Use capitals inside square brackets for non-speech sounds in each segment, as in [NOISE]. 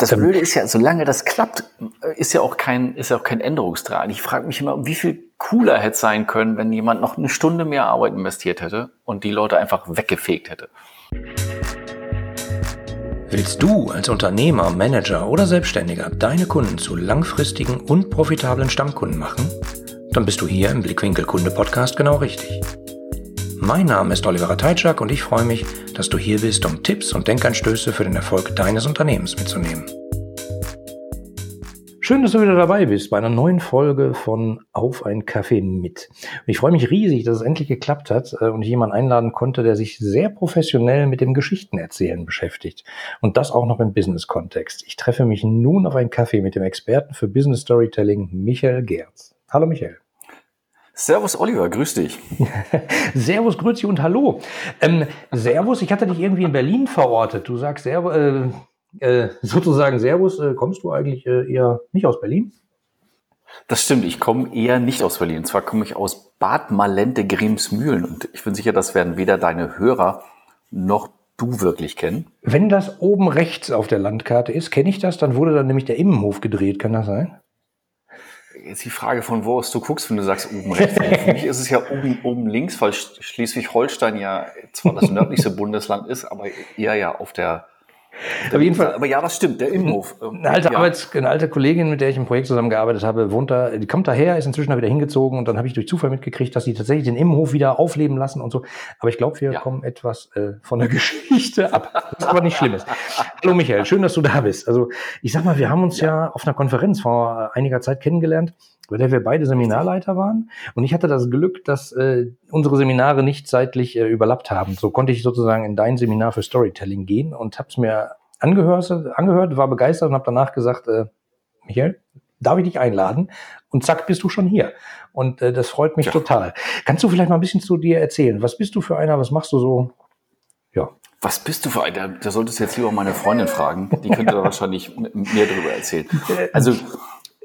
Das Blöde ist ja, solange das klappt, ist ja auch kein, ist ja auch kein Änderungsdraht. Ich frage mich immer, wie viel cooler hätte sein können, wenn jemand noch eine Stunde mehr Arbeit investiert hätte und die Leute einfach weggefegt hätte. Willst du als Unternehmer, Manager oder Selbstständiger deine Kunden zu langfristigen und profitablen Stammkunden machen? Dann bist du hier im Blickwinkel Kunde Podcast genau richtig. Mein Name ist Oliver Teitschak und ich freue mich, dass du hier bist, um Tipps und Denkanstöße für den Erfolg deines Unternehmens mitzunehmen. Schön, dass du wieder dabei bist bei einer neuen Folge von Auf ein Kaffee mit. Und ich freue mich riesig, dass es endlich geklappt hat äh, und ich jemanden einladen konnte, der sich sehr professionell mit dem Geschichtenerzählen beschäftigt. Und das auch noch im Business-Kontext. Ich treffe mich nun auf einen Kaffee mit dem Experten für Business Storytelling, Michael Gerz. Hallo Michael. Servus Oliver, grüß dich. [LAUGHS] servus, grüß dich und hallo. Ähm, servus, ich hatte dich irgendwie in Berlin verortet. Du sagst Servus, äh, äh, sozusagen Servus, äh, kommst du eigentlich äh, eher nicht aus Berlin? Das stimmt, ich komme eher nicht aus Berlin. Und zwar komme ich aus Bad Malente Grimsmühlen und ich bin sicher, das werden weder deine Hörer noch du wirklich kennen. Wenn das oben rechts auf der Landkarte ist, kenne ich das, dann wurde dann nämlich der Immenhof gedreht, kann das sein? Jetzt die Frage von wo aus du guckst, wenn du sagst oben rechts. Für mich ist es ja oben, oben links, weil Schleswig-Holstein ja zwar das nördlichste Bundesland ist, aber eher ja auf der auf jeden Fall. Aber ja, das stimmt, der Innenhof. Ähm, eine alte, ja. Arbeits-, eine alte Kollegin, mit der ich im Projekt zusammengearbeitet habe, wohnt da, die kommt daher, ist inzwischen da wieder hingezogen und dann habe ich durch Zufall mitgekriegt, dass sie tatsächlich den Innenhof wieder aufleben lassen und so. Aber ich glaube, wir ja. kommen etwas äh, von der [LAUGHS] Geschichte ab. Was aber nicht schlimm ist. Hallo Michael, schön, dass du da bist. Also ich sag mal, wir haben uns ja, ja auf einer Konferenz vor einiger Zeit kennengelernt bei der wir beide Seminarleiter waren. Und ich hatte das Glück, dass äh, unsere Seminare nicht zeitlich äh, überlappt haben. So konnte ich sozusagen in dein Seminar für Storytelling gehen und habe es mir angehört, angehört, war begeistert und habe danach gesagt, äh, Michael, darf ich dich einladen? Und zack, bist du schon hier. Und äh, das freut mich ja. total. Kannst du vielleicht mal ein bisschen zu dir erzählen? Was bist du für einer? Was machst du so? Ja. Was bist du für einer? Da solltest du jetzt lieber meine Freundin fragen. Die könnte da [LAUGHS] wahrscheinlich mehr darüber erzählen. Also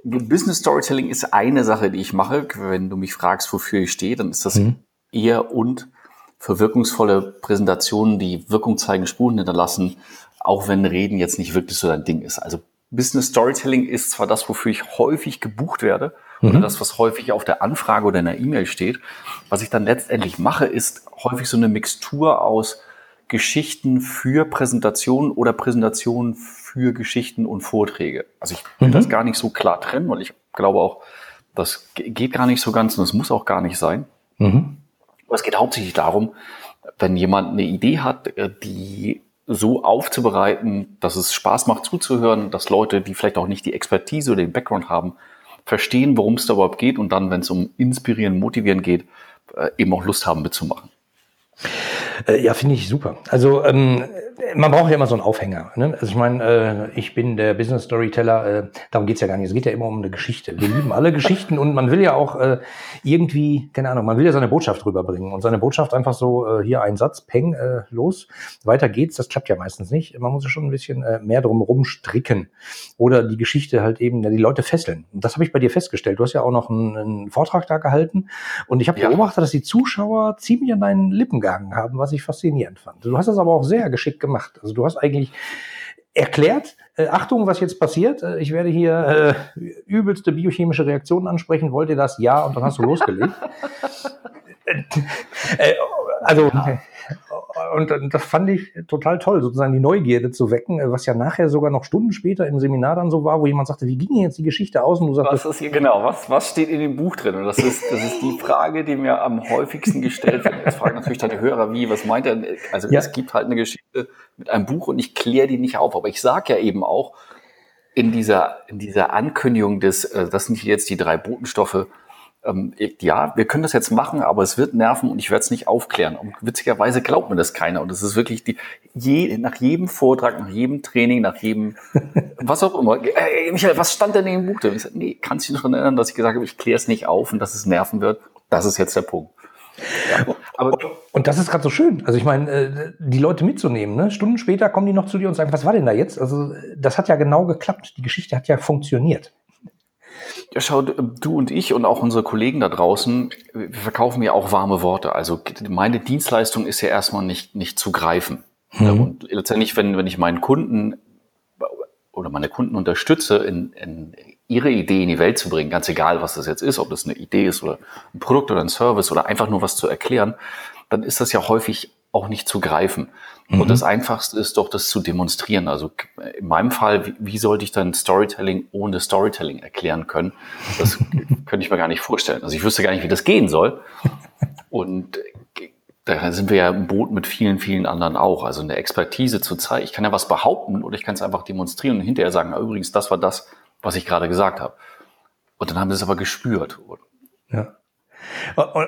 Business Storytelling ist eine Sache, die ich mache. Wenn du mich fragst, wofür ich stehe, dann ist das mhm. eher und für wirkungsvolle Präsentationen, die Wirkung zeigen, Spuren hinterlassen, auch wenn Reden jetzt nicht wirklich so dein Ding ist. Also Business Storytelling ist zwar das, wofür ich häufig gebucht werde, mhm. oder das, was häufig auf der Anfrage oder in der E-Mail steht. Was ich dann letztendlich mache, ist häufig so eine Mixtur aus Geschichten für Präsentationen oder Präsentationen für Geschichten und Vorträge. Also ich will mhm. das gar nicht so klar trennen, weil ich glaube auch, das geht gar nicht so ganz und es muss auch gar nicht sein. Mhm. Aber es geht hauptsächlich darum, wenn jemand eine Idee hat, äh, die so aufzubereiten, dass es Spaß macht zuzuhören, dass Leute, die vielleicht auch nicht die Expertise oder den Background haben, verstehen, worum es da überhaupt geht und dann, wenn es um Inspirieren, Motivieren geht, äh, eben auch Lust haben mitzumachen. Äh, ja, finde ich super. Also ähm, man braucht ja immer so einen Aufhänger. Ne? Also ich meine, äh, ich bin der Business Storyteller, äh, darum geht's ja gar nicht. Es geht ja immer um eine Geschichte. Wir lieben alle [LAUGHS] Geschichten und man will ja auch äh, irgendwie, keine Ahnung, man will ja seine Botschaft rüberbringen und seine Botschaft einfach so, äh, hier ein Satz, peng, äh, los, weiter geht's. Das klappt ja meistens nicht. Man muss ja schon ein bisschen äh, mehr drum stricken oder die Geschichte halt eben, ja, die Leute fesseln. Und das habe ich bei dir festgestellt. Du hast ja auch noch einen, einen Vortrag da gehalten und ich habe ja. beobachtet, dass die Zuschauer ziemlich an deinen Lippen gehangen haben, was ich faszinierend fand. Du hast das aber auch sehr geschickt gemacht. Also du hast eigentlich erklärt, äh, Achtung, was jetzt passiert. Äh, ich werde hier äh, übelste biochemische Reaktionen ansprechen. Wollt ihr das? Ja, und dann hast du losgelegt. [LAUGHS] äh, also, okay und das fand ich total toll, sozusagen die Neugierde zu wecken, was ja nachher sogar noch Stunden später im Seminar dann so war, wo jemand sagte, wie ging jetzt die Geschichte aus? Und du sagtest, was ist hier genau? Was, was steht in dem Buch drin? Und das ist, das ist die Frage, die mir am häufigsten gestellt wird. Jetzt fragen natürlich deine Hörer, wie, was meint er? Also ja. es gibt halt eine Geschichte mit einem Buch und ich kläre die nicht auf. Aber ich sage ja eben auch in dieser, in dieser Ankündigung des, äh, das sind jetzt die drei Botenstoffe, ähm, ja, wir können das jetzt machen, aber es wird nerven und ich werde es nicht aufklären. Und witzigerweise glaubt mir das keiner. Und es ist wirklich die, je, nach jedem Vortrag, nach jedem Training, nach jedem, [LAUGHS] was auch immer. Äh, Michael, was stand denn in dem Buch drin? Ich sag, nee, kannst du dich noch erinnern, dass ich gesagt habe, ich kläre es nicht auf und dass es nerven wird? Das ist jetzt der Punkt. Ja, aber und das ist gerade so schön. Also ich meine, äh, die Leute mitzunehmen. Ne? Stunden später kommen die noch zu dir und sagen, was war denn da jetzt? Also das hat ja genau geklappt. Die Geschichte hat ja funktioniert. Ja, schau, du und ich und auch unsere Kollegen da draußen, wir verkaufen ja auch warme Worte. Also meine Dienstleistung ist ja erstmal nicht, nicht zu greifen. Mhm. Und letztendlich, wenn, wenn ich meinen Kunden oder meine Kunden unterstütze, in, in ihre Idee in die Welt zu bringen, ganz egal, was das jetzt ist, ob das eine Idee ist oder ein Produkt oder ein Service oder einfach nur was zu erklären, dann ist das ja häufig auch nicht zu greifen. Mhm. Und das Einfachste ist doch, das zu demonstrieren. Also in meinem Fall, wie, wie sollte ich dann Storytelling ohne Storytelling erklären können? Das [LAUGHS] könnte ich mir gar nicht vorstellen. Also ich wüsste gar nicht, wie das gehen soll. Und da sind wir ja im Boot mit vielen, vielen anderen auch. Also eine Expertise zu zeigen. Ich kann ja was behaupten oder ich kann es einfach demonstrieren und hinterher sagen, übrigens, das war das, was ich gerade gesagt habe. Und dann haben sie es aber gespürt. Ja.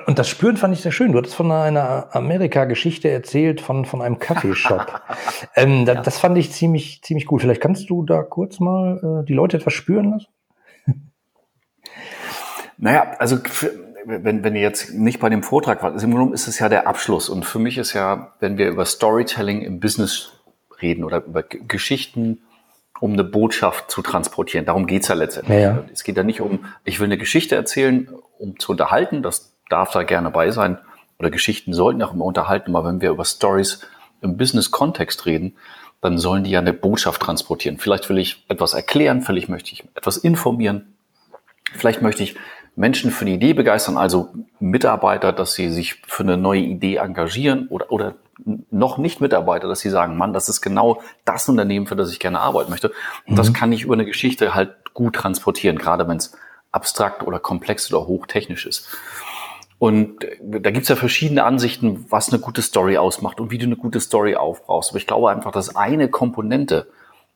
Und das Spüren fand ich sehr schön. Du hattest von einer Amerika-Geschichte erzählt, von, von einem Kaffeeshop. [LAUGHS] ähm, das, ja. das fand ich ziemlich, ziemlich gut. Vielleicht kannst du da kurz mal äh, die Leute etwas spüren lassen? [LAUGHS] naja, also wenn, wenn ihr jetzt nicht bei dem Vortrag wart, im Grunde ist es ja der Abschluss. Und für mich ist ja, wenn wir über Storytelling im Business reden oder über Geschichten, um eine Botschaft zu transportieren. Darum geht's ja letztendlich. Ja, ja. Es geht ja nicht um, ich will eine Geschichte erzählen, um zu unterhalten. Das darf da gerne bei sein. Oder Geschichten sollten auch immer unterhalten. Aber wenn wir über Stories im Business-Kontext reden, dann sollen die ja eine Botschaft transportieren. Vielleicht will ich etwas erklären, vielleicht möchte ich etwas informieren. Vielleicht möchte ich Menschen für die Idee begeistern, also Mitarbeiter, dass sie sich für eine neue Idee engagieren oder, oder noch nicht Mitarbeiter, dass sie sagen, Mann, das ist genau das Unternehmen, für das ich gerne arbeiten möchte. Und mhm. das kann ich über eine Geschichte halt gut transportieren, gerade wenn es abstrakt oder komplex oder hochtechnisch ist. Und da gibt's ja verschiedene Ansichten, was eine gute Story ausmacht und wie du eine gute Story aufbrauchst. Aber ich glaube einfach, dass eine Komponente,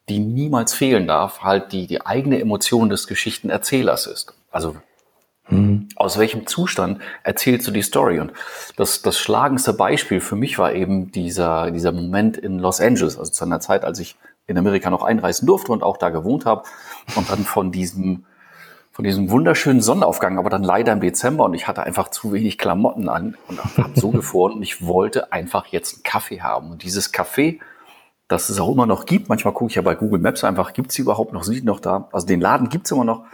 die niemals fehlen darf, halt die, die eigene Emotion des Geschichtenerzählers ist. Also Mhm. Aus welchem Zustand erzählst du die Story? Und das, das schlagendste Beispiel für mich war eben dieser, dieser Moment in Los Angeles, also zu einer Zeit, als ich in Amerika noch einreisen durfte und auch da gewohnt habe und dann von diesem von diesem wunderschönen Sonnenaufgang, aber dann leider im Dezember und ich hatte einfach zu wenig Klamotten an und habe so gefroren und ich wollte einfach jetzt einen Kaffee haben. Und dieses Kaffee, das es auch immer noch gibt, manchmal gucke ich ja bei Google Maps einfach, gibt es überhaupt noch, sind die noch da? Also den Laden gibt es immer noch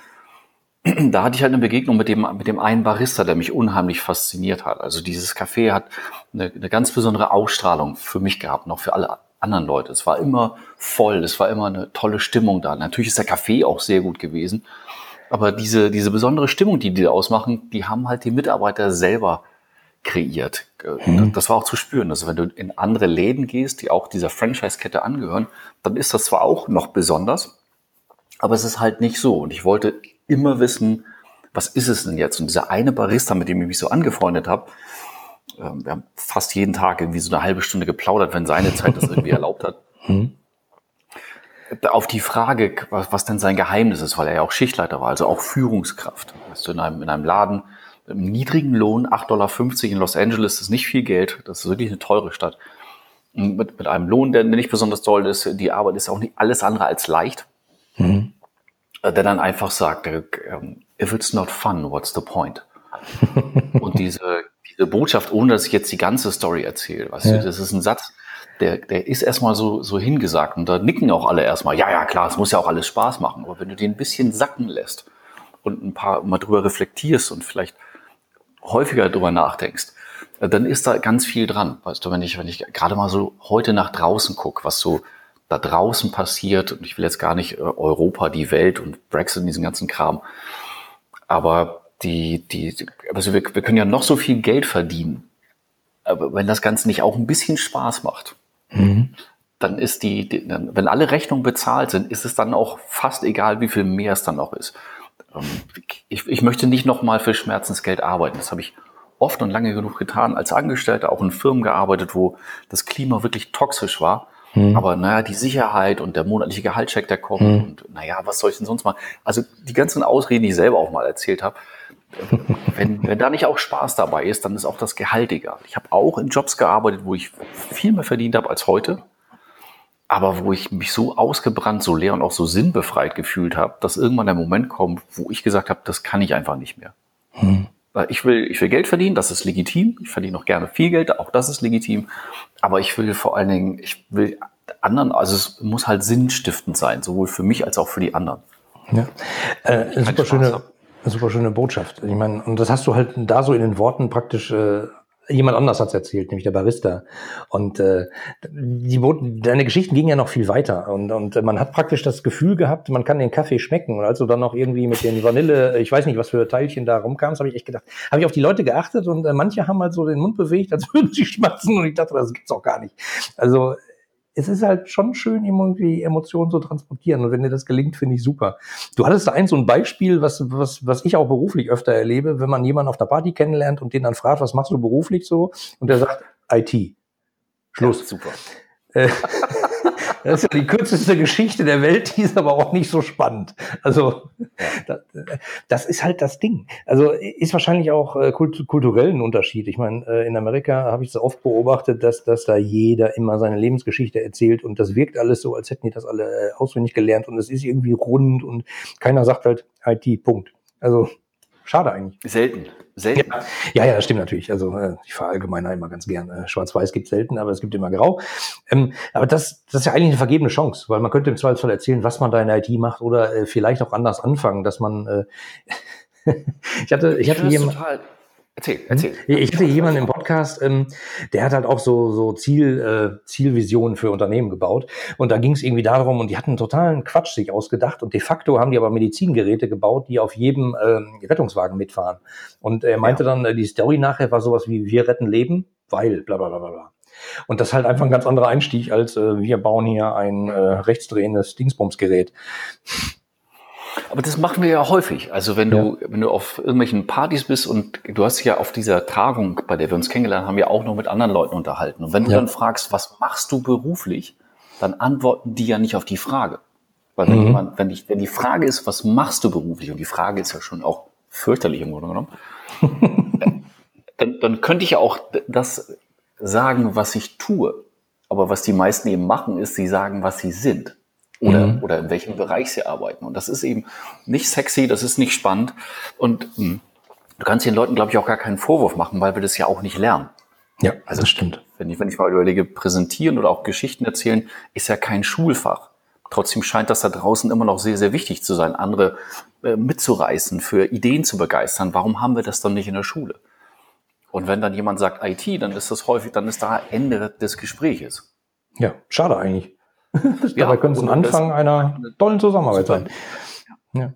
da hatte ich halt eine Begegnung mit dem, mit dem einen Barista, der mich unheimlich fasziniert hat. Also dieses Café hat eine, eine ganz besondere Ausstrahlung für mich gehabt, noch für alle anderen Leute. Es war immer voll, es war immer eine tolle Stimmung da. Natürlich ist der Kaffee auch sehr gut gewesen, aber diese, diese besondere Stimmung, die die da ausmachen, die haben halt die Mitarbeiter selber kreiert. Mhm. Das war auch zu spüren. Also wenn du in andere Läden gehst, die auch dieser Franchise-Kette angehören, dann ist das zwar auch noch besonders, aber es ist halt nicht so. Und ich wollte immer wissen, was ist es denn jetzt? Und dieser eine Barista, mit dem ich mich so angefreundet habe, ähm, wir haben fast jeden Tag irgendwie so eine halbe Stunde geplaudert, wenn seine Zeit das irgendwie [LAUGHS] erlaubt hat. Hm. Auf die Frage, was, was denn sein Geheimnis ist, weil er ja auch Schichtleiter war, also auch Führungskraft. Weißt du, in einem, in einem Laden mit einem niedrigen Lohn, 8,50 Dollar in Los Angeles, ist nicht viel Geld, das ist wirklich eine teure Stadt. Mit, mit einem Lohn, der nicht besonders toll ist, die Arbeit ist auch nicht alles andere als leicht. Mhm. Äh, der dann einfach sagt, äh, ähm, if it's not fun, what's the point? [LAUGHS] und diese, diese Botschaft, ohne dass ich jetzt die ganze Story erzähle, weißt ja. du, das ist ein Satz, der, der ist erstmal so, so hingesagt und da nicken auch alle erstmal, ja, ja, klar, es muss ja auch alles Spaß machen, aber wenn du den ein bisschen sacken lässt und ein paar mal drüber reflektierst und vielleicht häufiger drüber nachdenkst, äh, dann ist da ganz viel dran. Weißt du, wenn ich, wenn ich gerade mal so heute nach draußen gucke, was so da draußen passiert. Und ich will jetzt gar nicht äh, Europa, die Welt und Brexit und diesen ganzen Kram. Aber die, die, also wir, wir können ja noch so viel Geld verdienen. Aber wenn das Ganze nicht auch ein bisschen Spaß macht, mhm. dann ist die, die, wenn alle Rechnungen bezahlt sind, ist es dann auch fast egal, wie viel mehr es dann noch ist. Ähm, ich, ich möchte nicht nochmal für Schmerzensgeld arbeiten. Das habe ich oft und lange genug getan, als Angestellter auch in Firmen gearbeitet, wo das Klima wirklich toxisch war. Mhm. Aber naja, die Sicherheit und der monatliche Gehaltscheck, der kommt mhm. und naja, was soll ich denn sonst machen? Also die ganzen Ausreden, die ich selber auch mal erzählt habe, wenn, wenn da nicht auch Spaß dabei ist, dann ist auch das Gehalt egal. Ich habe auch in Jobs gearbeitet, wo ich viel mehr verdient habe als heute, aber wo ich mich so ausgebrannt, so leer und auch so sinnbefreit gefühlt habe, dass irgendwann der Moment kommt, wo ich gesagt habe, das kann ich einfach nicht mehr. Mhm. Ich will, ich will Geld verdienen, das ist legitim. Ich verdiene auch gerne viel Geld, auch das ist legitim. Aber ich will vor allen Dingen, ich will anderen, also es muss halt sinnstiftend sein, sowohl für mich als auch für die anderen. Ja, äh, super schöne, super schöne Botschaft. Ich meine, und das hast du halt da so in den Worten praktisch äh, jemand anders hat's erzählt, nämlich der Barista. Und äh, die, deine Geschichten gingen ja noch viel weiter. Und, und man hat praktisch das Gefühl gehabt, man kann den Kaffee schmecken. Und als du dann noch irgendwie mit den Vanille, ich weiß nicht, was für Teilchen da rumkamst, habe ich echt gedacht, habe ich auf die Leute geachtet und äh, manche haben halt so den Mund bewegt, als [LAUGHS] würden sie schmatzen. Und ich dachte, das gibt's auch gar nicht. Also es ist halt schon schön, irgendwie Emotionen zu transportieren. Und wenn dir das gelingt, finde ich super. Du hattest da eins so ein Beispiel, was, was, was ich auch beruflich öfter erlebe, wenn man jemanden auf der Party kennenlernt und den dann fragt, was machst du beruflich so? Und der sagt, IT. Schluss. Ja, super. [LAUGHS] Das ist ja die kürzeste Geschichte der Welt, die ist aber auch nicht so spannend. Also das, das ist halt das Ding. Also ist wahrscheinlich auch äh, kult kulturell ein Unterschied. Ich meine, äh, in Amerika habe ich so oft beobachtet, dass, dass da jeder immer seine Lebensgeschichte erzählt und das wirkt alles so, als hätten die das alle äh, auswendig gelernt und es ist irgendwie rund und keiner sagt halt IT, Punkt. Also schade eigentlich. Selten. Selten. Ja, ja, das stimmt natürlich. Also äh, ich verallgemeine immer ganz gern. Äh, Schwarz-Weiß gibt selten, aber es gibt immer Grau. Ähm, aber das, das ist ja eigentlich eine vergebene Chance, weil man könnte im Zweifelsfall erzählen, was man da in der IT macht oder äh, vielleicht auch anders anfangen, dass man äh, [LAUGHS] ich hatte, ich, hatte jemand, total Erzähl, hm? erzähl. Ich hatte jemanden im Podcast, ähm, der hat halt auch so, so Ziel, äh, Zielvisionen für Unternehmen gebaut. Und da ging es irgendwie darum, und die hatten totalen Quatsch sich ausgedacht. Und de facto haben die aber Medizingeräte gebaut, die auf jedem ähm, Rettungswagen mitfahren. Und er meinte ja. dann, äh, die Story nachher war sowas wie, wir retten Leben, weil, bla bla bla bla. Und das ist halt einfach ein ganz anderer Einstieg, als äh, wir bauen hier ein äh, rechtsdrehendes Dingsbumsgerät. Aber das machen wir ja häufig. Also wenn du, ja. wenn du auf irgendwelchen Partys bist und du hast ja auf dieser Tagung, bei der wir uns kennengelernt haben, ja auch noch mit anderen Leuten unterhalten. Und wenn du ja. dann fragst, was machst du beruflich, dann antworten die ja nicht auf die Frage. Weil wenn, mhm. jemand, wenn, ich, wenn die Frage ist, was machst du beruflich, und die Frage ist ja schon auch fürchterlich im Grunde genommen, [LAUGHS] dann, dann könnte ich ja auch das sagen, was ich tue. Aber was die meisten eben machen, ist, sie sagen, was sie sind oder, mhm. oder in welchem Bereich sie arbeiten. Und das ist eben nicht sexy, das ist nicht spannend. Und mh, hm, du kannst den Leuten, glaube ich, auch gar keinen Vorwurf machen, weil wir das ja auch nicht lernen. Ja, also das stimmt. Wenn ich, wenn ich mal überlege, präsentieren oder auch Geschichten erzählen, ist ja kein Schulfach. Trotzdem scheint das da draußen immer noch sehr, sehr wichtig zu sein, andere äh, mitzureißen, für Ideen zu begeistern. Warum haben wir das dann nicht in der Schule? Und wenn dann jemand sagt IT, dann ist das häufig, dann ist da Ende des Gespräches. Ja, schade eigentlich. [LAUGHS] Dabei könnte es ein Anfang einer tollen Zusammenarbeit sein. Ja.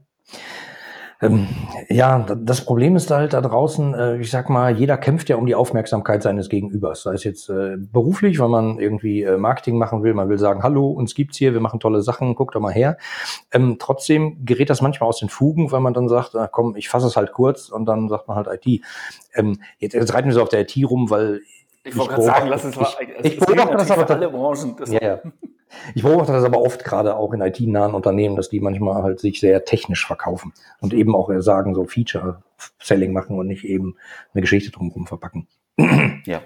Ähm, ja, das Problem ist halt da draußen, äh, ich sag mal, jeder kämpft ja um die Aufmerksamkeit seines Gegenübers. Sei es jetzt äh, beruflich, weil man irgendwie äh, Marketing machen will, man will sagen, hallo, uns gibt's hier, wir machen tolle Sachen, guckt doch mal her. Ähm, trotzdem gerät das manchmal aus den Fugen, weil man dann sagt, ach, komm, ich fasse es halt kurz und dann sagt man halt IT. Ähm, jetzt, jetzt reiten wir so auf der IT rum, weil ich wollte gerade sagen, lass uns mal. Ich, ich beobachte das aber alle Branchen. Das ja, ja. Ich beobachte das aber oft gerade auch in IT-nahen Unternehmen, dass die manchmal halt sich sehr technisch verkaufen und eben auch sagen, so Feature-Selling machen und nicht eben eine Geschichte drumherum verpacken. Ja.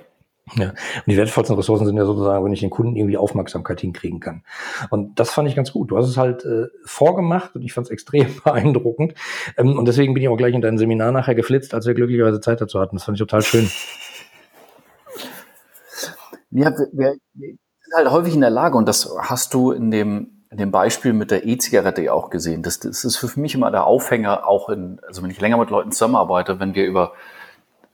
Ja. Und die wertvollsten Ressourcen sind ja sozusagen, wenn ich den Kunden irgendwie Aufmerksamkeit hinkriegen kann. Und das fand ich ganz gut. Du hast es halt äh, vorgemacht und ich fand es extrem [LAUGHS] beeindruckend. Ähm, und deswegen bin ich auch gleich in dein Seminar nachher geflitzt, als wir glücklicherweise Zeit dazu hatten. Das fand ich total schön. Ja, wir, wir halt häufig in der Lage, und das hast du in dem, in dem Beispiel mit der E-Zigarette ja auch gesehen. Das, das ist für mich immer der Aufhänger, auch in, also wenn ich länger mit Leuten zusammenarbeite, wenn wir über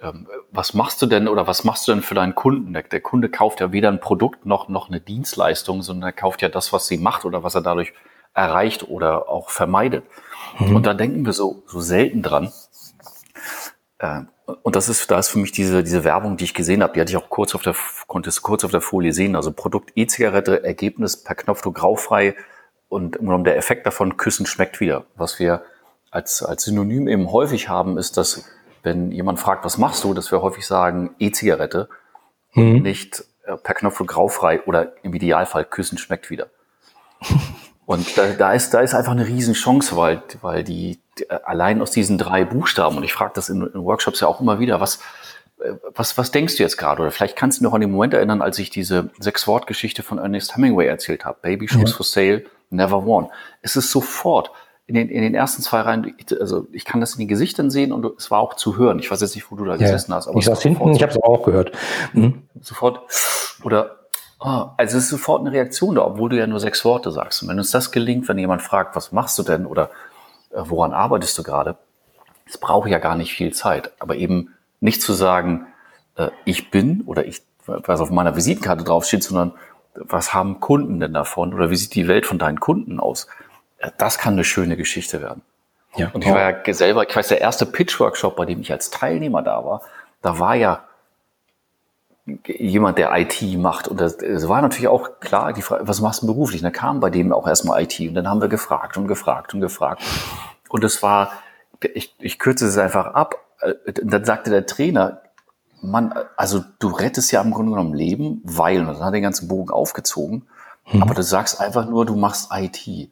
ähm, was machst du denn oder was machst du denn für deinen Kunden? Der, der, Kunde kauft ja weder ein Produkt noch, noch eine Dienstleistung, sondern er kauft ja das, was sie macht oder was er dadurch erreicht oder auch vermeidet. Mhm. Und da denken wir so, so selten dran. Äh, und das ist, da ist für mich diese, diese Werbung, die ich gesehen habe, die hatte ich auch kurz auf der, konnte es kurz auf der Folie sehen. Also Produkt E-Zigarette, Ergebnis per Knopfdruck graufrei und im Grunde der Effekt davon, Küssen schmeckt wieder. Was wir als, als Synonym eben häufig haben, ist, dass wenn jemand fragt, was machst du, dass wir häufig sagen E-Zigarette mhm. und nicht äh, per Knopfdruck graufrei oder im Idealfall Küssen schmeckt wieder. [LAUGHS] Und da, da, ist, da ist einfach eine Riesenchance, weil, weil die allein aus diesen drei Buchstaben, und ich frage das in, in, Workshops ja auch immer wieder, was, äh, was, was denkst du jetzt gerade? Oder vielleicht kannst du dich noch an den Moment erinnern, als ich diese Sechs-Wort-Geschichte von Ernest Hemingway erzählt habe. Baby Shoes ja. for Sale, Never Won. Es ist sofort in den, in den ersten zwei Reihen, also ich kann das in den Gesichtern sehen und es war auch zu hören. Ich weiß jetzt nicht, wo du da gesessen hast. Aber ich saß hinten, ich habe es auch gehört. Mhm. Sofort. Oder Ah, also es ist sofort eine Reaktion da, obwohl du ja nur sechs Worte sagst. Und wenn uns das gelingt, wenn jemand fragt, was machst du denn oder äh, woran arbeitest du gerade, es braucht ja gar nicht viel Zeit. Aber eben nicht zu sagen, äh, ich bin oder ich, was auf meiner Visitenkarte draufsteht, sondern was haben Kunden denn davon oder wie sieht die Welt von deinen Kunden aus? Äh, das kann eine schöne Geschichte werden. Ja. Und ich war ja selber, ich weiß, der erste Pitch-Workshop, bei dem ich als Teilnehmer da war, da war ja jemand, der IT macht. Und es war natürlich auch klar, die Frage, was machst du beruflich? Und da kam bei dem auch erstmal IT. Und dann haben wir gefragt und gefragt und gefragt. Und es war, ich, ich kürze es einfach ab. Äh, dann sagte der Trainer, Mann, also du rettest ja im Grunde genommen Leben, weil, und dann hat er den ganzen Bogen aufgezogen, mhm. aber du sagst einfach nur, du machst IT.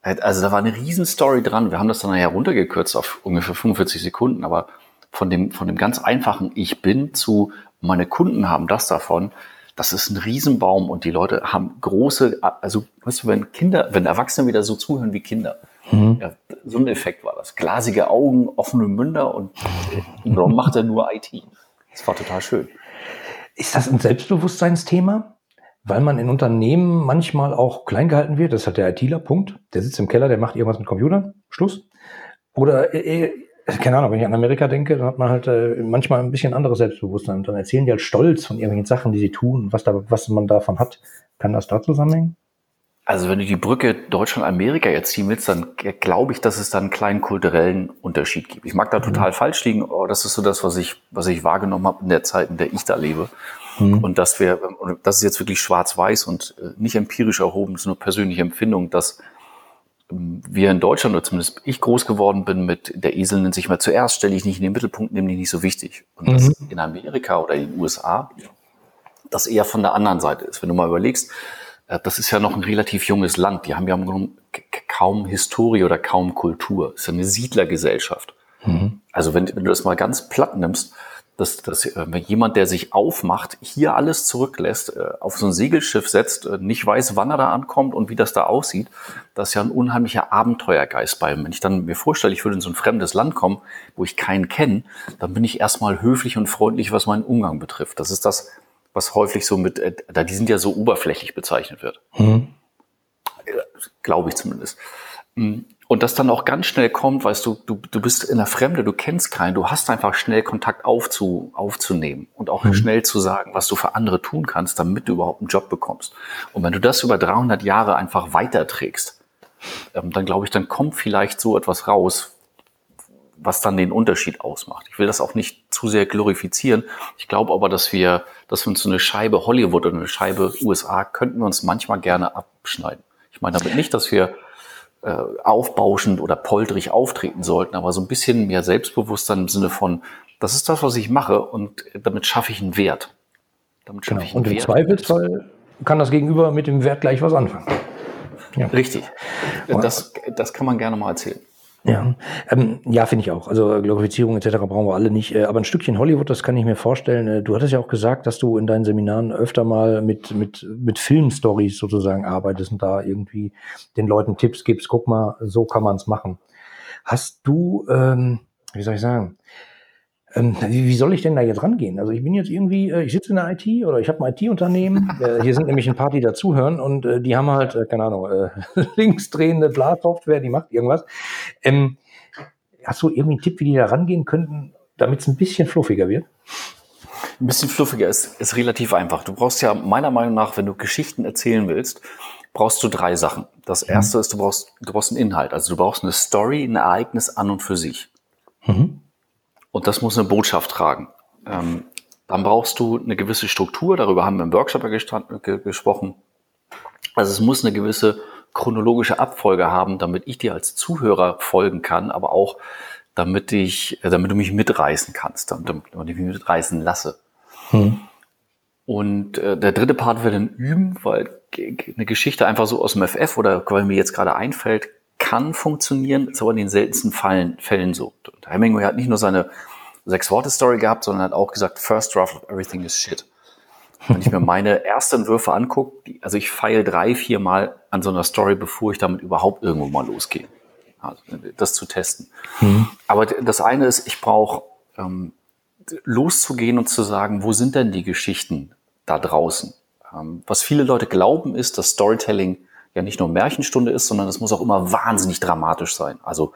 Also da war eine Riesenstory dran. Wir haben das dann nachher runtergekürzt auf ungefähr 45 Sekunden, aber von dem, von dem ganz einfachen Ich bin zu meine Kunden haben das davon, das ist ein Riesenbaum und die Leute haben große, also weißt du, wenn Kinder, wenn Erwachsene wieder so zuhören wie Kinder, mhm. ja, so ein Effekt war das. Glasige Augen, offene Münder und warum macht er nur IT? Das war total schön. Ist das ein Selbstbewusstseinsthema? Weil man in Unternehmen manchmal auch klein gehalten wird. Das hat der ITler, Punkt. Der sitzt im Keller, der macht irgendwas mit Computern. Schluss. Oder äh, äh, keine Ahnung, wenn ich an Amerika denke, dann hat man halt äh, manchmal ein bisschen anderes Selbstbewusstsein. Und dann erzählen die halt stolz von irgendwelchen Sachen, die sie tun, was, da, was man davon hat. Kann das da zusammenhängen? Also wenn du die Brücke Deutschland-Amerika jetzt ziehen willst, dann glaube ich, dass es da einen kleinen kulturellen Unterschied gibt. Ich mag da total mhm. falsch liegen, aber das ist so das, was ich, was ich wahrgenommen habe in der Zeit, in der ich da lebe. Mhm. Und dass wir, das ist jetzt wirklich schwarz-weiß und äh, nicht empirisch erhoben, das ist nur persönliche Empfindung, dass wir in Deutschland, oder zumindest ich groß geworden bin mit der Esel nennt sich mal zuerst, stelle ich nicht in den Mittelpunkt, nehme ich nicht so wichtig. Und mhm. das in Amerika oder in den USA das eher von der anderen Seite ist. Wenn du mal überlegst, äh, das ist ja noch ein relativ junges Land. Die haben ja kaum Historie oder kaum Kultur. Es ist ja eine Siedlergesellschaft. Mhm. Also wenn, wenn, du das mal ganz platt nimmst, dass, dass äh, wenn jemand, der sich aufmacht, hier alles zurücklässt, äh, auf so ein Segelschiff setzt, nicht weiß, wann er da ankommt und wie das da aussieht, das ist ja ein unheimlicher Abenteuergeist bei ihm. Wenn ich dann mir vorstelle, ich würde in so ein fremdes Land kommen, wo ich keinen kenne, dann bin ich erstmal höflich und freundlich, was meinen Umgang betrifft. Das ist das, was häufig so mit, äh, da die sind ja so oberflächlich bezeichnet wird. Mhm. Glaube ich zumindest. Mm, und das dann auch ganz schnell kommt, weißt du, du, du bist in der Fremde, du kennst keinen, du hast einfach schnell Kontakt aufzu, aufzunehmen und auch mhm. schnell zu sagen, was du für andere tun kannst, damit du überhaupt einen Job bekommst. Und wenn du das über 300 Jahre einfach weiterträgst, ähm, dann glaube ich, dann kommt vielleicht so etwas raus, was dann den Unterschied ausmacht. Ich will das auch nicht zu sehr glorifizieren. Ich glaube aber, dass wir, dass wir uns so eine Scheibe Hollywood oder eine Scheibe USA könnten wir uns manchmal gerne abschneiden. Ich meine damit nicht, dass wir äh, aufbauschend oder polterig auftreten sollten, aber so ein bisschen mehr Selbstbewusstsein im Sinne von, das ist das, was ich mache und damit schaffe ich einen Wert. Damit schaffe genau. ich einen und im Wert. Zweifelsfall kann das Gegenüber mit dem Wert gleich was anfangen. Ja. Richtig. Das, das kann man gerne mal erzählen. Ja, ähm, ja, finde ich auch. Also Glorifizierung etc. brauchen wir alle nicht. Äh, aber ein Stückchen Hollywood, das kann ich mir vorstellen. Äh, du hattest ja auch gesagt, dass du in deinen Seminaren öfter mal mit mit mit Filmstories sozusagen arbeitest und da irgendwie den Leuten Tipps gibst. Guck mal, so kann man es machen. Hast du, ähm, wie soll ich sagen? Ähm, wie, soll ich denn da jetzt rangehen? Also ich bin jetzt irgendwie, äh, ich sitze in der IT oder ich habe ein IT-Unternehmen. [LAUGHS] äh, hier sind nämlich ein paar, die dazuhören und äh, die haben halt, keine Ahnung, [LAUGHS] linksdrehende Bla-Software, die macht irgendwas. Ähm, hast du irgendwie einen Tipp, wie die da rangehen könnten, damit es ein bisschen fluffiger wird? Ein bisschen fluffiger ist, ist relativ einfach. Du brauchst ja meiner Meinung nach, wenn du Geschichten erzählen willst, brauchst du drei Sachen. Das mhm. erste ist, du brauchst, du brauchst einen Inhalt. Also du brauchst eine Story, ein Ereignis an und für sich. Mhm. Und das muss eine Botschaft tragen. Ähm, dann brauchst du eine gewisse Struktur, darüber haben wir im Workshop ge gesprochen. Also es muss eine gewisse chronologische Abfolge haben, damit ich dir als Zuhörer folgen kann, aber auch damit ich, äh, damit du mich mitreißen kannst, damit, damit ich mich mitreißen lasse. Hm. Und äh, der dritte Part wird dann üben, weil eine Geschichte einfach so aus dem FF oder weil mir jetzt gerade einfällt, kann funktionieren, ist aber in den seltensten Fällen, Fällen so. Und Hemingway hat nicht nur seine Sechs-Worte-Story gehabt, sondern hat auch gesagt, first draft of everything is shit. Wenn ich mir [LAUGHS] meine ersten Entwürfe angucke, also ich feile drei, vier Mal an so einer Story, bevor ich damit überhaupt irgendwo mal losgehe. Also das zu testen. Mhm. Aber das eine ist, ich brauche ähm, loszugehen und zu sagen, wo sind denn die Geschichten da draußen? Ähm, was viele Leute glauben, ist, dass Storytelling ja nicht nur Märchenstunde ist, sondern es muss auch immer wahnsinnig dramatisch sein. Also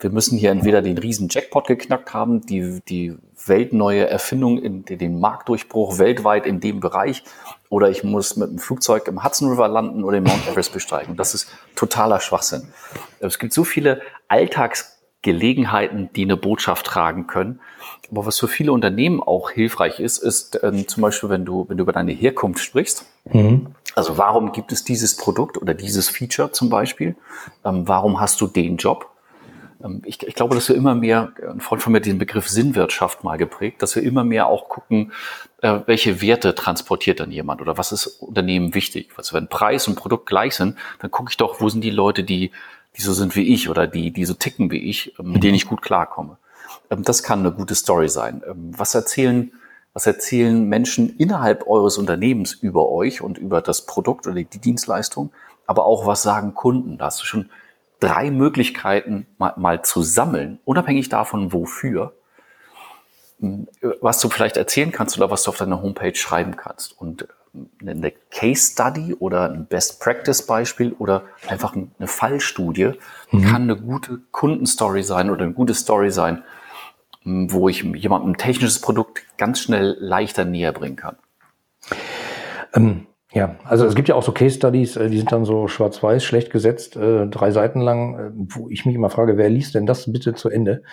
wir müssen hier entweder den riesen Jackpot geknackt haben, die, die weltneue Erfindung, in, den Marktdurchbruch weltweit in dem Bereich, oder ich muss mit dem Flugzeug im Hudson River landen oder den Mount Everest besteigen. Das ist totaler Schwachsinn. Es gibt so viele Alltagsgelegenheiten, die eine Botschaft tragen können. Aber was für viele Unternehmen auch hilfreich ist, ist ähm, zum Beispiel, wenn du, wenn du über deine Herkunft sprichst. Mhm. Also warum gibt es dieses Produkt oder dieses Feature zum Beispiel? Ähm, warum hast du den Job? Ähm, ich, ich, glaube, dass wir immer mehr, ein Freund von mir hat den Begriff Sinnwirtschaft mal geprägt, dass wir immer mehr auch gucken, äh, welche Werte transportiert dann jemand oder was ist Unternehmen wichtig. Also wenn Preis und Produkt gleich sind, dann gucke ich doch, wo sind die Leute, die, die so sind wie ich oder die, die so ticken wie ich, ähm, mit denen ich gut klarkomme. Ähm, das kann eine gute Story sein. Was erzählen, was erzählen Menschen innerhalb eures Unternehmens über euch und über das Produkt oder die Dienstleistung? Aber auch was sagen Kunden? Da hast du schon drei Möglichkeiten mal, mal zu sammeln, unabhängig davon, wofür, hm, was du vielleicht erzählen kannst oder was du auf deiner Homepage schreiben kannst. Und eine Case Study oder ein Best Practice Beispiel oder einfach eine Fallstudie mhm. kann eine gute Kundenstory sein oder eine gute Story sein, wo ich jemandem ein technisches Produkt ganz schnell leichter näher bringen kann. Ähm, ja, also es gibt ja auch so Case Studies, äh, die sind dann so schwarz-weiß, schlecht gesetzt, äh, drei Seiten lang, äh, wo ich mich immer frage, wer liest denn das bitte zu Ende?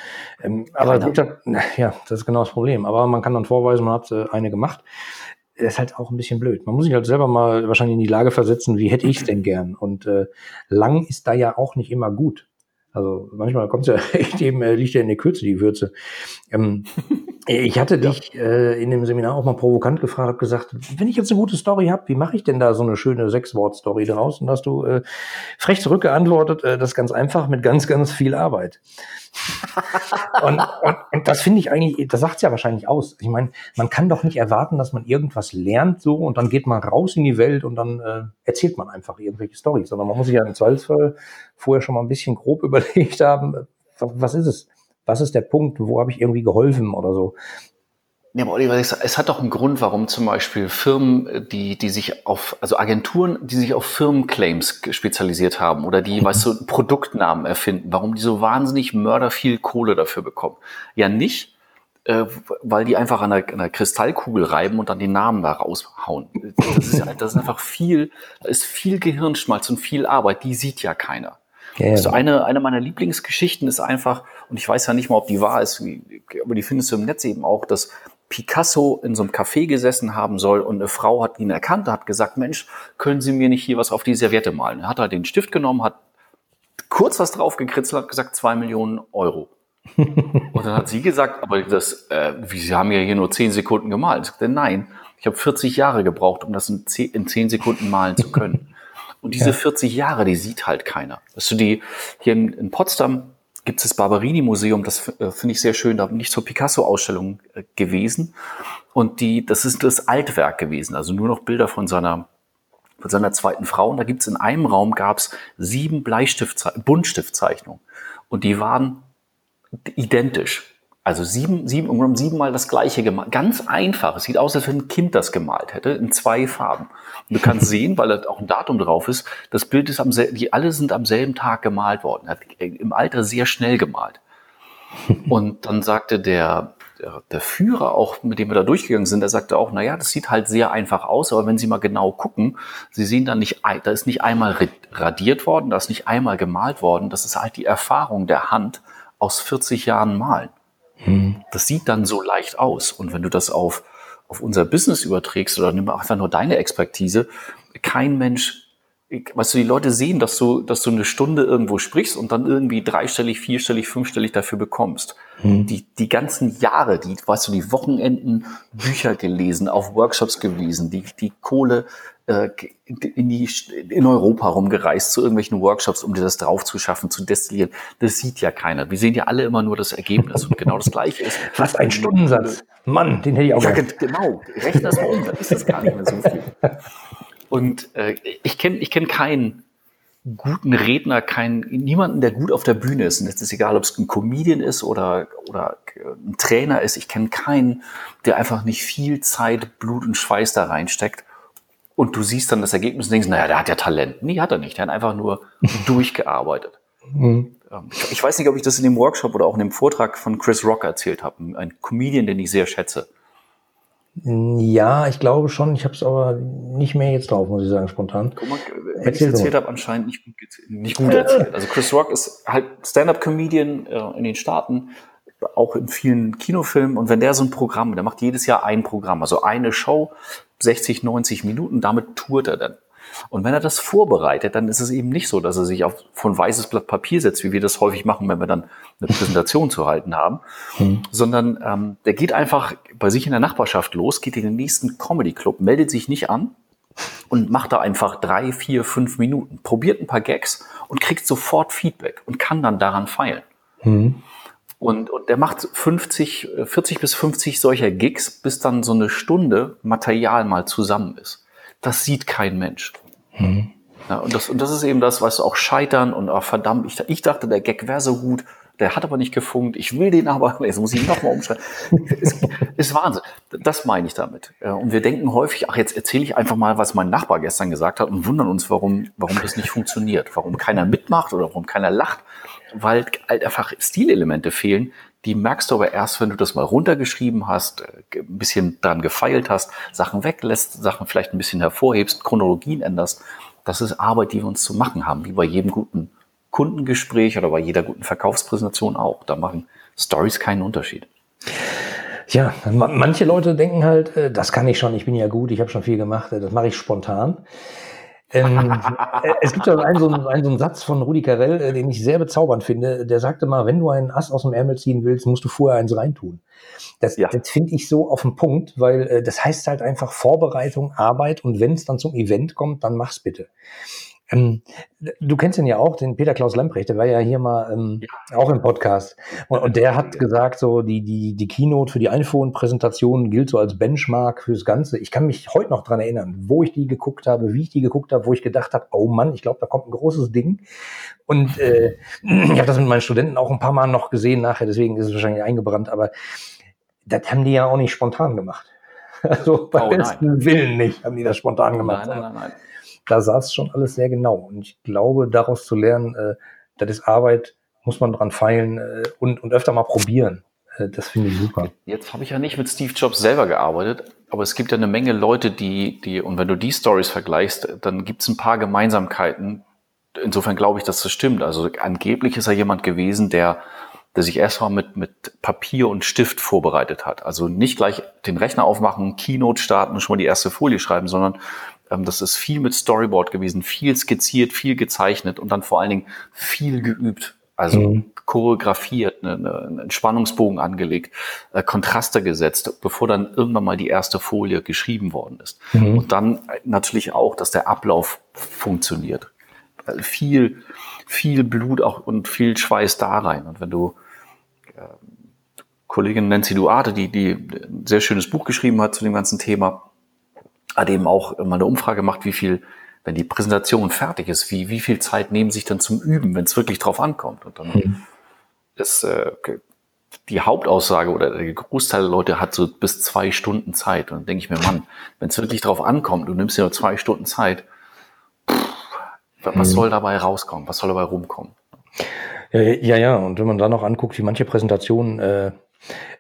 Ähm, aber ja, [LAUGHS] dann, ja, das ist genau das Problem. Aber man kann dann vorweisen, man hat eine gemacht. Ist halt auch ein bisschen blöd. Man muss sich halt selber mal wahrscheinlich in die Lage versetzen, wie hätte ich es denn gern? Und äh, lang ist da ja auch nicht immer gut. Also manchmal kommt ja [LAUGHS] echt eben, äh, liegt ja in der Kürze die Würze. Ähm, [LAUGHS] ich hatte dich äh, in dem Seminar auch mal provokant gefragt, habe gesagt, wenn ich jetzt eine gute Story habe, wie mache ich denn da so eine schöne Sechs-Wort-Story draus? Und hast du äh, frech zurückgeantwortet, äh, das ganz einfach mit ganz, ganz viel Arbeit. [LAUGHS] und, und, und, das finde ich eigentlich, das sagt ja wahrscheinlich aus. Ich meine, man kann doch nicht erwarten, dass man irgendwas lernt so und dann geht man raus in die Welt und dann äh, erzählt man einfach irgendwelche Storys, sondern man muss sich ja im Zweifelsfall vorher schon mal ein bisschen grob [LAUGHS] überlegt haben, was ist es? Was ist der Punkt? Wo habe ich irgendwie geholfen oder so? Ja, aber Oliver, es hat doch einen Grund, warum zum Beispiel Firmen, die, die sich auf, also Agenturen, die sich auf Firmenclaims spezialisiert haben oder die, weißt du, Produktnamen erfinden, warum die so wahnsinnig mörder viel Kohle dafür bekommen. Ja, nicht, äh, weil die einfach an einer, an einer Kristallkugel reiben und dann den Namen da raushauen. Das ist, das ist einfach viel, da ist viel Gehirnschmalz und viel Arbeit, die sieht ja keiner. Ja, also eine, eine meiner Lieblingsgeschichten ist einfach, und ich weiß ja nicht mal, ob die wahr ist, aber die findest du im Netz eben auch, dass Picasso in so einem Café gesessen haben soll und eine Frau hat ihn erkannt, hat gesagt, Mensch, können Sie mir nicht hier was auf die Serviette malen? Er hat halt den Stift genommen, hat kurz was drauf gekritzelt, hat gesagt, zwei Millionen Euro. [LAUGHS] und dann hat sie gesagt, aber das, äh, wie, Sie haben ja hier nur zehn Sekunden gemalt. Ich sagte, nein, ich habe 40 Jahre gebraucht, um das in zehn Sekunden malen zu können. [LAUGHS] Und diese ja. 40 Jahre, die sieht halt keiner. Weißt du, die, hier in, in Potsdam gibt es das Barberini-Museum, das äh, finde ich sehr schön, da bin ich zur Picasso-Ausstellung äh, gewesen. Und die, das ist das Altwerk gewesen, also nur noch Bilder von seiner, von seiner zweiten Frau. Und da gibt es in einem Raum gab es sieben Bleistift, Buntstiftzeichnungen. Und die waren identisch. Also sieben, sieben, um siebenmal das gleiche gemalt. Ganz einfach. Es sieht aus, als wenn ein Kind das gemalt hätte, in zwei Farben. Und du kannst [LAUGHS] sehen, weil da auch ein Datum drauf ist, das Bild ist am selben, die alle sind am selben Tag gemalt worden. Er hat im Alter sehr schnell gemalt. [LAUGHS] Und dann sagte der, der, der Führer auch, mit dem wir da durchgegangen sind, der sagte auch, na ja, das sieht halt sehr einfach aus, aber wenn Sie mal genau gucken, Sie sehen da nicht, da ist nicht einmal radiert worden, da ist nicht einmal gemalt worden. Das ist halt die Erfahrung der Hand aus 40 Jahren Malen. Das sieht dann so leicht aus. Und wenn du das auf, auf unser Business überträgst oder nimm einfach nur deine Expertise, kein Mensch, weißt du, die Leute sehen, dass du, dass du eine Stunde irgendwo sprichst und dann irgendwie dreistellig, vierstellig, fünfstellig dafür bekommst. Mhm. Die, die ganzen Jahre, die, weißt du, die Wochenenden Bücher gelesen, auf Workshops gewesen, die, die Kohle in, die, in Europa rumgereist zu irgendwelchen Workshops, um dir das drauf zu schaffen, zu destillieren. Das sieht ja keiner. Wir sehen ja alle immer nur das Ergebnis. Und genau das Gleiche ist. [LAUGHS] Fast ein Stundensatz. Mann, den hätte ich auch. Ja, genau. Rechne das mal um, dann ist das gar nicht mehr so viel. Und äh, ich kenne ich kenn keinen guten Redner, keinen, niemanden, der gut auf der Bühne ist. Und es ist egal, ob es ein Comedian ist oder, oder ein Trainer ist. Ich kenne keinen, der einfach nicht viel Zeit, Blut und Schweiß da reinsteckt und du siehst dann das Ergebnis und denkst, naja, der hat ja Talent. Nee, hat er nicht. Der hat einfach nur [LAUGHS] durchgearbeitet. Mhm. ähm, ich weiß nicht, ob ich das in dem Workshop oder auch in dem Vortrag von Chris Rock erzählt habe, ein Comedian, den ich sehr schätze. Ja, ich glaube schon. Ich habe es aber nicht mehr jetzt drauf, muss ich sagen, spontan. Guck mal, wenn ich es erzählt habe, anscheinend nicht gut, nicht gut erzählt. Also Chris Rock ist halt Stand-up-Comedian äh, in den Staaten, auch in vielen Kinofilmen. Und wenn der so ein Programm, der macht jedes Jahr ein Programm, also eine Show, 60, 90 Minuten, damit tourt er dann. Und wenn er das vorbereitet, dann ist es eben nicht so, dass er sich auf von weißes Blatt Papier setzt, wie wir das häufig machen, wenn wir dann eine Präsentation zu halten haben, mhm. sondern ähm, der geht einfach bei sich in der Nachbarschaft los, geht in den nächsten Comedy Club, meldet sich nicht an und macht da einfach drei, vier, fünf Minuten, probiert ein paar Gags und kriegt sofort Feedback und kann dann daran feilen. Mhm. Und, und der macht 50, 40 bis 50 solcher Gigs, bis dann so eine Stunde Material mal zusammen ist. Das sieht kein Mensch. Mhm. Ja, und, das, und das ist eben das, was auch scheitern und oh, verdammt, ich, ich dachte, der Gag wäre so gut, der hat aber nicht gefunkt, ich will den aber, [LAUGHS] jetzt muss ich ihn nochmal umschreiben. ist, ist Wahnsinn. Das meine ich damit. Und wir denken häufig, ach, jetzt erzähle ich einfach mal, was mein Nachbar gestern gesagt hat und wundern uns, warum, warum das nicht funktioniert, warum keiner mitmacht oder warum keiner lacht, weil halt einfach Stilelemente fehlen, die merkst du aber erst, wenn du das mal runtergeschrieben hast, äh, ein bisschen dran gefeilt hast, Sachen weglässt, Sachen vielleicht ein bisschen hervorhebst, Chronologien änderst. Das ist Arbeit, die wir uns zu machen haben, wie bei jedem guten Kundengespräch oder bei jeder guten Verkaufspräsentation auch. Da machen Stories keinen Unterschied. Ja, manche Leute denken halt, äh, das kann ich schon, ich bin ja gut, ich habe schon viel gemacht, äh, das mache ich spontan. Ähm, äh, es gibt ja einen so, einen, so einen Satz von Rudi Carell, äh, den ich sehr bezaubernd finde. Der sagte mal, wenn du einen Ass aus dem Ärmel ziehen willst, musst du vorher eins reintun. Das, ja. das finde ich so auf den Punkt, weil äh, das heißt halt einfach Vorbereitung, Arbeit und wenn es dann zum Event kommt, dann mach's bitte. Ähm, du kennst ihn ja auch, den Peter Klaus Lemprecht, der war ja hier mal ähm, ja. auch im Podcast. Und, und, der hat gesagt, so die, die, die Keynote für die iPhone-Präsentation gilt so als Benchmark fürs Ganze. Ich kann mich heute noch dran erinnern, wo ich die geguckt habe, wie ich die geguckt habe, wo ich gedacht habe, oh Mann, ich glaube, da kommt ein großes Ding. Und äh, ich habe das mit meinen Studenten auch ein paar Mal noch gesehen nachher, deswegen ist es wahrscheinlich eingebrannt, aber das haben die ja auch nicht spontan gemacht. [LAUGHS] Also bei oh, besten Willen nicht haben die das spontan gemacht. Nein, nein, nein, nein da saß schon alles sehr genau. Und ich glaube, daraus zu lernen, äh, das ist Arbeit, muss man dran feilen äh, und, und öfter mal probieren. Äh, das finde ich super. Jetzt habe ich ja nicht mit Steve Jobs selber gearbeitet, aber es gibt ja eine Menge Leute, die, die, und wenn du die Stories vergleichst, dann gibt es ein paar Gemeinsamkeiten. Insofern glaube ich, dass das stimmt. Also angeblich ist er jemand gewesen, der der sich erstmal mit, mit Papier und Stift vorbereitet hat. Also nicht gleich den Rechner aufmachen, Keynote starten und schon mal die erste Folie schreiben, sondern das ist viel mit Storyboard gewesen, viel skizziert, viel gezeichnet und dann vor allen Dingen viel geübt. Also mhm. choreografiert, ne, ne, einen Spannungsbogen angelegt, äh, Kontraste gesetzt, bevor dann irgendwann mal die erste Folie geschrieben worden ist. Mhm. Und dann natürlich auch, dass der Ablauf funktioniert. Also viel, viel Blut auch und viel Schweiß da rein. Und wenn du äh, Kollegin Nancy Duarte, die, die ein sehr schönes Buch geschrieben hat zu dem ganzen Thema, hat eben auch mal eine Umfrage gemacht, wie viel, wenn die Präsentation fertig ist, wie, wie viel Zeit nehmen sich dann zum Üben, wenn es wirklich drauf ankommt. Und dann mhm. ist äh, die Hauptaussage oder der Großteil der Leute hat so bis zwei Stunden Zeit. Und dann denke ich mir, Mann, wenn es wirklich drauf ankommt, du nimmst dir nur zwei Stunden Zeit, pff, was mhm. soll dabei rauskommen? Was soll dabei rumkommen? Ja, ja, und wenn man dann noch anguckt, wie manche Präsentationen äh,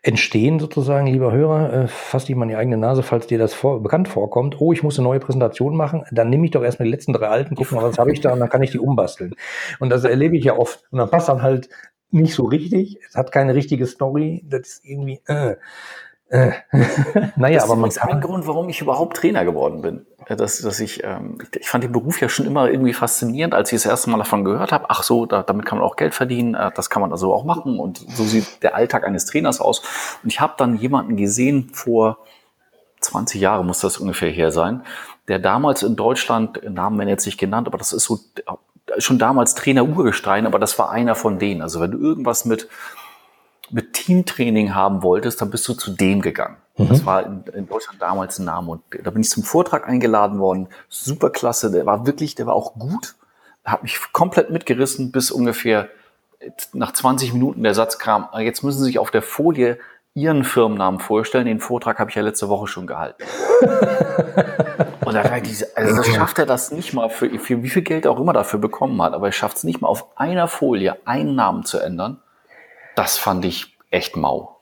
entstehen sozusagen, lieber Hörer, äh, fass dich mal in die eigene Nase, falls dir das vor, bekannt vorkommt. Oh, ich muss eine neue Präsentation machen, dann nehme ich doch erstmal die letzten drei alten, gucken, was habe ich da und dann kann ich die umbasteln. Und das erlebe ich ja oft. Und dann passt dann halt nicht so richtig, es hat keine richtige Story, das ist irgendwie, äh, äh. [LAUGHS] naja, das aber man ist ein Grund, warum ich überhaupt Trainer geworden bin. Dass, dass ich, ähm, ich fand den Beruf ja schon immer irgendwie faszinierend, als ich das erste Mal davon gehört habe. Ach so, da, damit kann man auch Geld verdienen, äh, das kann man also auch machen und so sieht der Alltag eines Trainers aus. Und ich habe dann jemanden gesehen vor 20 Jahren muss das ungefähr her sein, der damals in Deutschland, Namen werden jetzt nicht genannt, aber das ist so schon damals Trainer Urgestein, aber das war einer von denen. Also wenn du irgendwas mit mit Teamtraining haben wolltest, dann bist du zu dem gegangen. Mhm. Das war in, in, Deutschland damals ein Name. Und da bin ich zum Vortrag eingeladen worden. Super klasse. Der war wirklich, der war auch gut. Hat mich komplett mitgerissen bis ungefähr nach 20 Minuten der Satz kam, ah, jetzt müssen Sie sich auf der Folie Ihren Firmennamen vorstellen. Den Vortrag habe ich ja letzte Woche schon gehalten. [LAUGHS] Und da diese, also das schafft er das nicht mal für, für wie viel Geld er auch immer dafür bekommen hat, aber er schafft es nicht mal auf einer Folie einen Namen zu ändern. Das fand ich echt mau.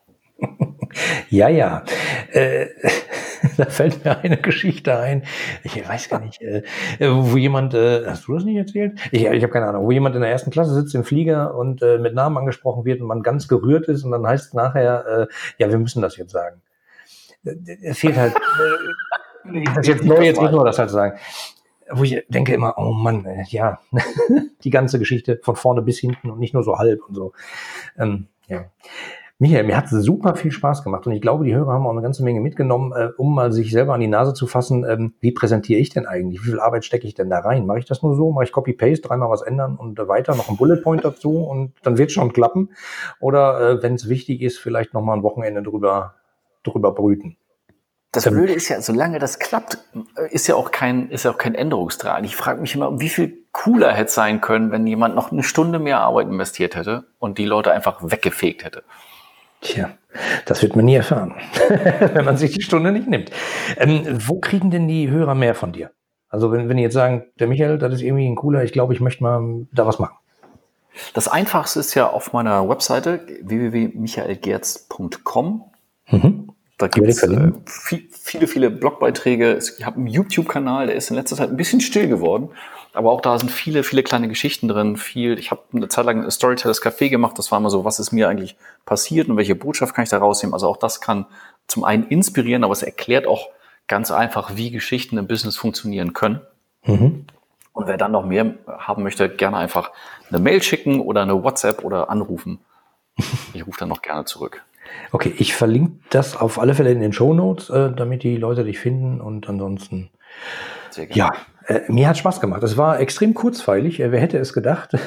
Ja, ja. Äh, [LAUGHS] da fällt mir eine Geschichte ein. Ich weiß gar nicht, äh, wo jemand, äh, hast du das nicht erzählt? Ich, ich habe keine Ahnung, wo jemand in der ersten Klasse sitzt im Flieger und äh, mit Namen angesprochen wird und man ganz gerührt ist und dann heißt es nachher, äh, ja, wir müssen das jetzt sagen. Äh, es fehlt halt, [LAUGHS] äh, das jetzt neu, jetzt müssen wir das halt sagen wo ich denke immer, oh Mann, äh, ja, [LAUGHS] die ganze Geschichte von vorne bis hinten und nicht nur so halb und so. Ähm, ja. Michael, mir hat es super viel Spaß gemacht und ich glaube, die Hörer haben auch eine ganze Menge mitgenommen, äh, um mal sich selber an die Nase zu fassen, ähm, wie präsentiere ich denn eigentlich? Wie viel Arbeit stecke ich denn da rein? Mache ich das nur so? Mache ich Copy-Paste, dreimal was ändern und äh, weiter, noch ein Bullet Point dazu und dann wird schon klappen? Oder äh, wenn es wichtig ist, vielleicht noch mal ein Wochenende drüber, drüber brüten? Das Blöde ist ja, solange das klappt, ist ja auch kein, ist ja auch kein Änderungsdraht. Ich frage mich immer, wie viel cooler hätte sein können, wenn jemand noch eine Stunde mehr Arbeit investiert hätte und die Leute einfach weggefegt hätte. Tja, das wird man nie erfahren, [LAUGHS] wenn man sich die Stunde nicht nimmt. Ähm, wo kriegen denn die Hörer mehr von dir? Also wenn, wenn die jetzt sagen, der Michael, das ist irgendwie ein cooler, ich glaube, ich möchte mal da was machen. Das Einfachste ist ja auf meiner Webseite www.michaelgerz.com. Mhm. Da gibt es äh, viele, viele Blogbeiträge. Ich habe einen YouTube-Kanal, der ist in letzter Zeit ein bisschen still geworden. Aber auch da sind viele, viele kleine Geschichten drin. Viel, ich habe eine Zeit lang Storytellers Café gemacht. Das war immer so, was ist mir eigentlich passiert und welche Botschaft kann ich da rausnehmen? Also auch das kann zum einen inspirieren, aber es erklärt auch ganz einfach, wie Geschichten im Business funktionieren können. Mhm. Und wer dann noch mehr haben möchte, gerne einfach eine Mail schicken oder eine WhatsApp oder anrufen. [LAUGHS] Ich rufe dann noch gerne zurück. Okay, ich verlinke das auf alle Fälle in den Show Notes, äh, damit die Leute dich finden und ansonsten. Sehr gerne. Ja, äh, mir hat Spaß gemacht. Es war extrem kurzweilig. Äh, wer hätte es gedacht?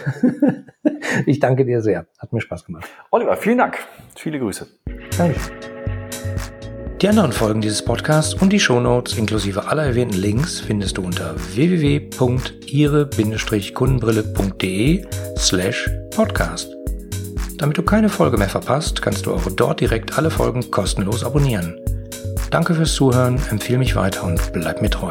[LAUGHS] ich danke dir sehr. Hat mir Spaß gemacht. Oliver, vielen Dank. Viele Grüße. Danke. Die anderen Folgen dieses Podcasts und die Shownotes inklusive aller erwähnten Links findest du unter www.ihre-kundenbrille.de slash podcast. Damit du keine Folge mehr verpasst, kannst du auch dort direkt alle Folgen kostenlos abonnieren. Danke fürs Zuhören, empfehle mich weiter und bleib mir treu.